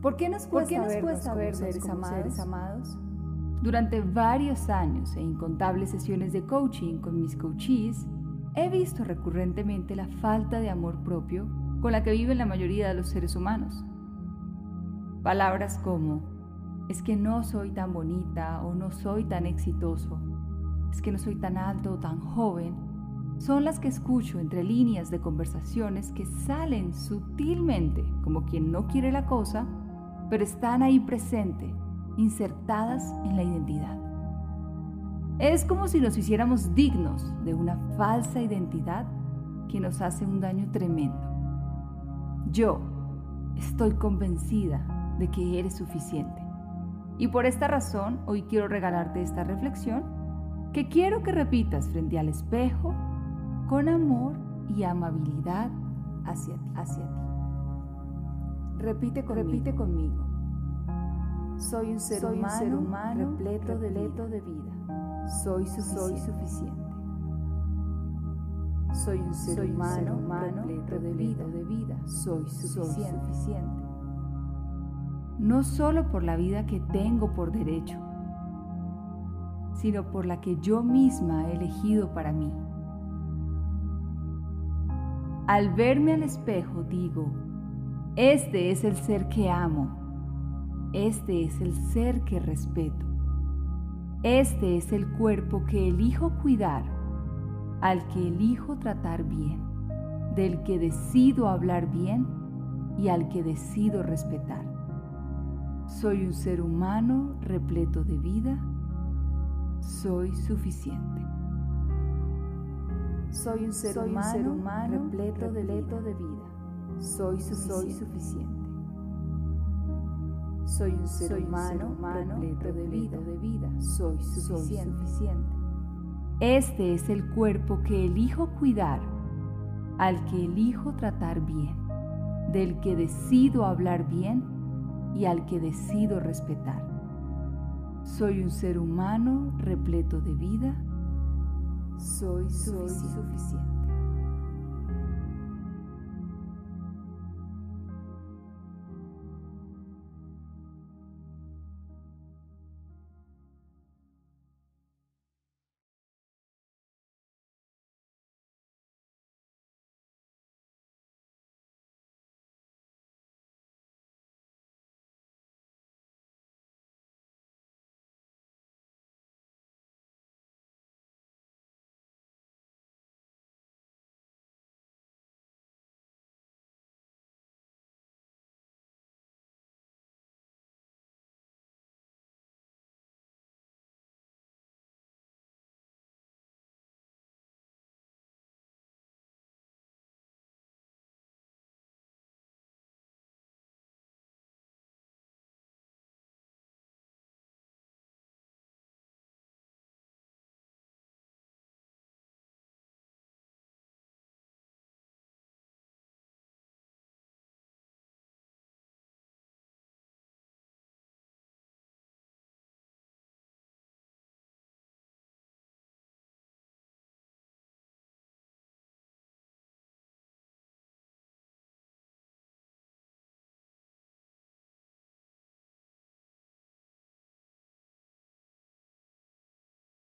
¿Por qué nos cuesta, ver seres, seres amados? Durante varios años e incontables sesiones de coaching con mis coaches, he visto recurrentemente la falta de amor propio con la que viven la mayoría de los seres humanos. Palabras como, es que no soy tan bonita o no soy tan exitoso, es que no soy tan alto o tan joven, son las que escucho entre líneas de conversaciones que salen sutilmente como quien no quiere la cosa, pero están ahí presente, insertadas en la identidad. Es como si nos hiciéramos dignos de una falsa identidad que nos hace un daño tremendo. Yo estoy convencida de que eres suficiente. Y por esta razón, hoy quiero regalarte esta reflexión que quiero que repitas frente al espejo con amor y amabilidad hacia. Hacia ti. Repite conmigo. Repite conmigo. Soy un ser, humano, repleto, de, vida. Soy, suficiente. Soy un ser, humano, repleto de vida. de vida. Soy suficiente no solo por la vida que tengo por derecho, sino por la que yo misma he elegido para mí. Al verme al espejo digo, este es el ser que amo, este es el ser que respeto, este es el cuerpo que elijo cuidar, al que elijo tratar bien, del que decido hablar bien y al que decido respetar. Soy un ser humano repleto de vida. Soy suficiente. Soy un ser, humano, repleto, de, vida. Soy, suficiente. Soy un ser, humano, repleto, de, vida. de vida. Soy suficiente. Este es el cuerpo que elijo cuidar, al que elijo tratar bien, del que decido hablar bien y al que decido respetar. Soy un ser humano repleto de vida. Soy, suficiente.